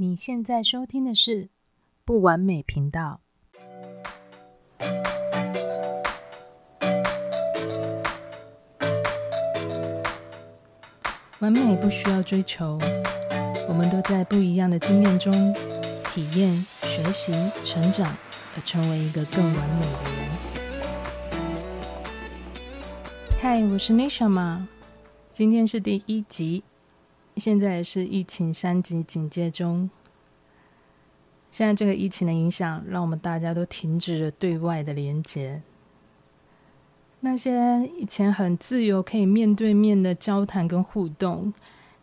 你现在收听的是不完美频道。完美不需要追求，我们都在不一样的经验中体验、学习、成长，而成为一个更完美的人。嗨，我是 Nisha Ma，今天是第一集。现在是疫情三级警戒中，现在这个疫情的影响，让我们大家都停止了对外的连接。那些以前很自由、可以面对面的交谈跟互动，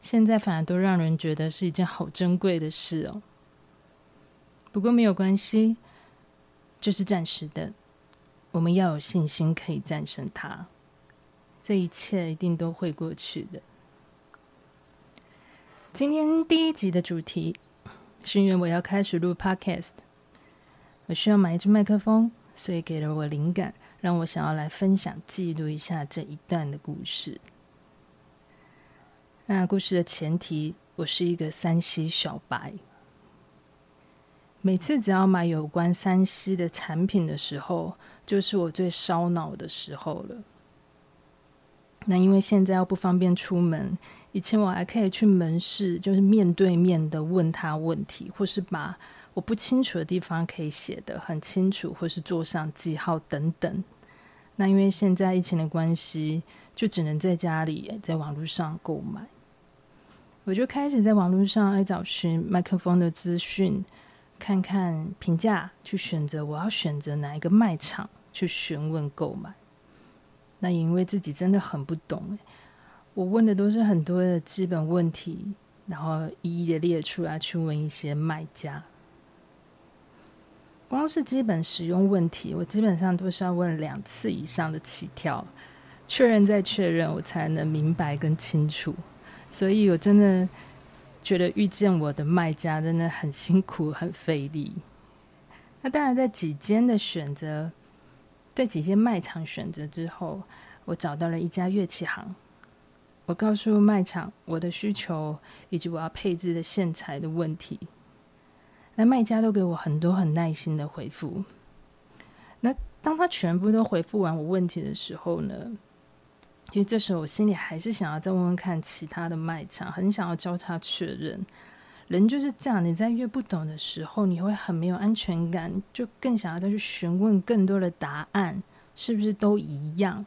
现在反而都让人觉得是一件好珍贵的事哦。不过没有关系，就是暂时的，我们要有信心可以战胜它。这一切一定都会过去的。今天第一集的主题是因为我要开始录 Podcast，我需要买一支麦克风，所以给了我灵感，让我想要来分享、记录一下这一段的故事。那故事的前提，我是一个 3C 小白，每次只要买有关 3C 的产品的时候，就是我最烧脑的时候了。那因为现在要不方便出门。以前我还可以去门市，就是面对面的问他问题，或是把我不清楚的地方可以写得很清楚，或是做上记号等等。那因为现在疫情的关系，就只能在家里在网络上购买。我就开始在网络上来找寻麦克风的资讯，看看评价，去选择我要选择哪一个卖场去询问购买。那因为自己真的很不懂我问的都是很多的基本问题，然后一一的列出来去问一些卖家。光是基本使用问题，我基本上都是要问两次以上的起跳，确认再确认，我才能明白跟清楚。所以我真的觉得遇见我的卖家真的很辛苦、很费力。那当然，在几间的选择，在几间卖场选择之后，我找到了一家乐器行。我告诉卖场我的需求以及我要配置的线材的问题，那卖家都给我很多很耐心的回复。那当他全部都回复完我问题的时候呢，其实这时候我心里还是想要再问问看其他的卖场，很想要交叉确认。人就是这样，你在越不懂的时候，你会很没有安全感，就更想要再去询问更多的答案，是不是都一样？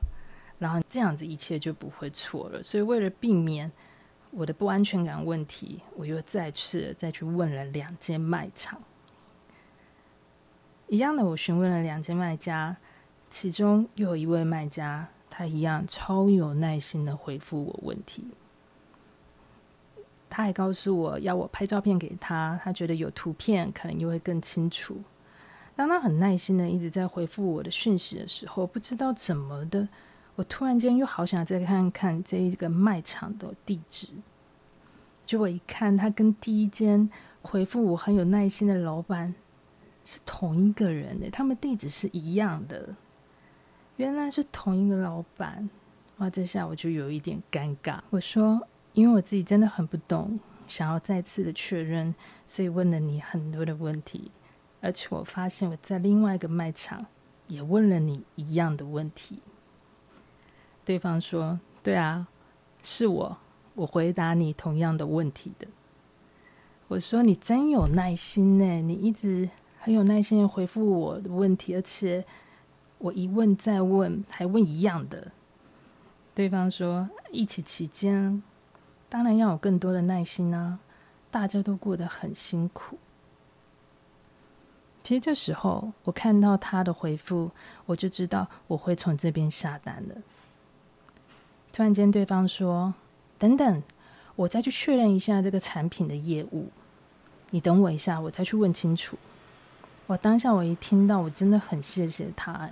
然后这样子一切就不会错了，所以为了避免我的不安全感问题，我又再次再去问了两间卖场。一样的，我询问了两间卖家，其中又有一位卖家，他一样超有耐心的回复我问题。他还告诉我要我拍照片给他，他觉得有图片可能又会更清楚。当他很耐心的一直在回复我的讯息的时候，不知道怎么的。我突然间又好想再看看这一个卖场的地址，结果一看，他跟第一间回复我很有耐心的老板是同一个人的，他们地址是一样的，原来是同一个老板，哇！这下我就有一点尴尬。我说，因为我自己真的很不懂，想要再次的确认，所以问了你很多的问题，而且我发现我在另外一个卖场也问了你一样的问题。对方说：“对啊，是我，我回答你同样的问题的。”我说：“你真有耐心呢，你一直很有耐心的回复我的问题，而且我一问再问，还问一样的。”对方说：“一起期间，当然要有更多的耐心啊，大家都过得很辛苦。”其实这时候，我看到他的回复，我就知道我会从这边下单了。突然间，对方说：“等等，我再去确认一下这个产品的业务。你等我一下，我再去问清楚。”我当下我一听到，我真的很谢谢他，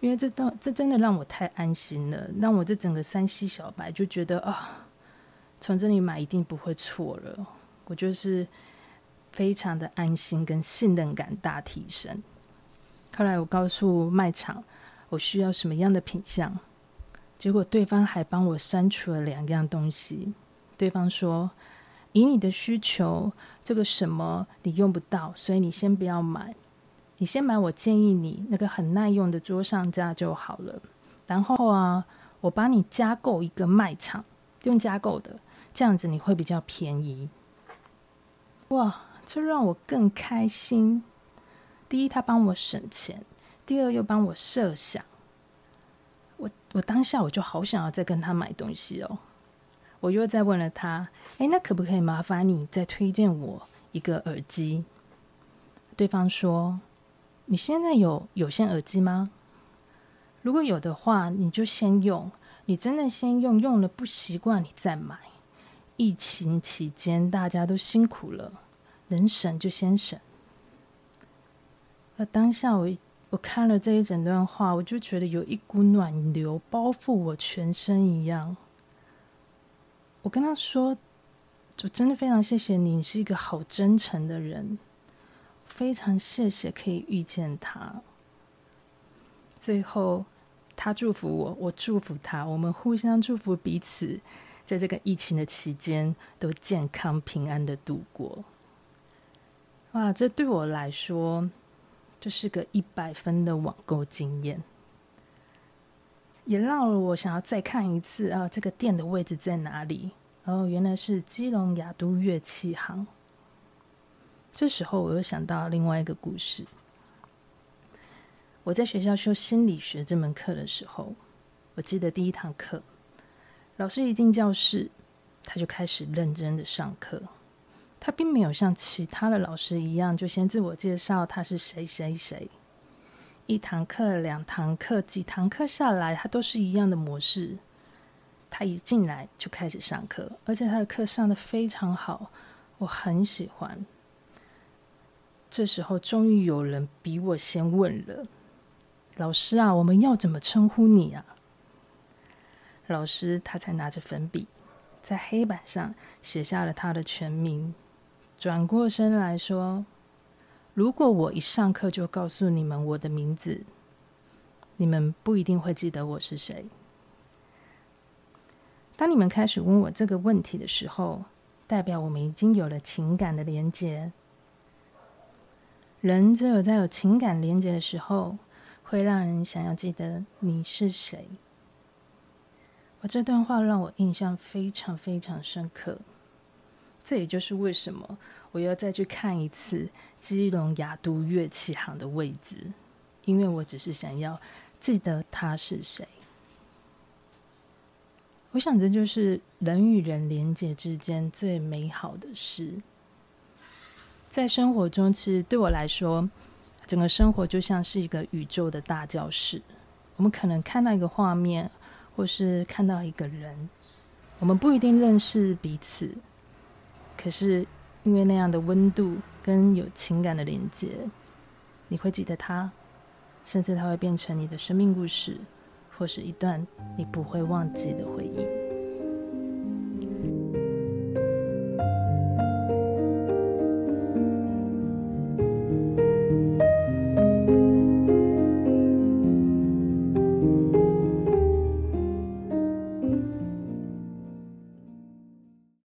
因为这都这真的让我太安心了，让我这整个山西小白就觉得啊，从这里买一定不会错了。我就是非常的安心，跟信任感大提升。后来我告诉卖场，我需要什么样的品相。结果对方还帮我删除了两样东西。对方说：“以你的需求，这个什么你用不到，所以你先不要买。你先买，我建议你那个很耐用的桌上架就好了。然后啊，我帮你加购一个卖场，用加购的，这样子你会比较便宜。哇，这让我更开心。第一，他帮我省钱；第二，又帮我设想。我我当下我就好想要再跟他买东西哦。我又再问了他：“诶，那可不可以麻烦你再推荐我一个耳机？”对方说。你现在有有线耳机吗？如果有的话，你就先用。你真的先用，用了不习惯，你再买。疫情期间大家都辛苦了，能省就先省。那当下我我看了这一整段话，我就觉得有一股暖流包覆我全身一样。我跟他说：“我真的非常谢谢你，你是一个好真诚的人。”非常谢谢可以遇见他。最后，他祝福我，我祝福他，我们互相祝福彼此，在这个疫情的期间都健康平安的度过。哇，这对我来说，这是个一百分的网购经验，也让我想要再看一次啊，这个店的位置在哪里？哦，原来是基隆亚都乐器行。这时候，我又想到另外一个故事。我在学校修心理学这门课的时候，我记得第一堂课，老师一进教室，他就开始认真的上课。他并没有像其他的老师一样，就先自我介绍他是谁谁谁。一堂课、两堂课、几堂课下来，他都是一样的模式。他一进来就开始上课，而且他的课上得非常好，我很喜欢。这时候，终于有人比我先问了：“老师啊，我们要怎么称呼你啊？”老师他才拿着粉笔，在黑板上写下了他的全名，转过身来说：“如果我一上课就告诉你们我的名字，你们不一定会记得我是谁。当你们开始问我这个问题的时候，代表我们已经有了情感的连接。”人只有在有情感连接的时候，会让人想要记得你是谁。这段话让我印象非常非常深刻。这也就是为什么我要再去看一次基隆亚都乐器行的位置，因为我只是想要记得他是谁。我想这就是人与人连接之间最美好的事。在生活中，其实对我来说，整个生活就像是一个宇宙的大教室。我们可能看到一个画面，或是看到一个人，我们不一定认识彼此，可是因为那样的温度跟有情感的连接，你会记得他，甚至他会变成你的生命故事，或是一段你不会忘记的回忆。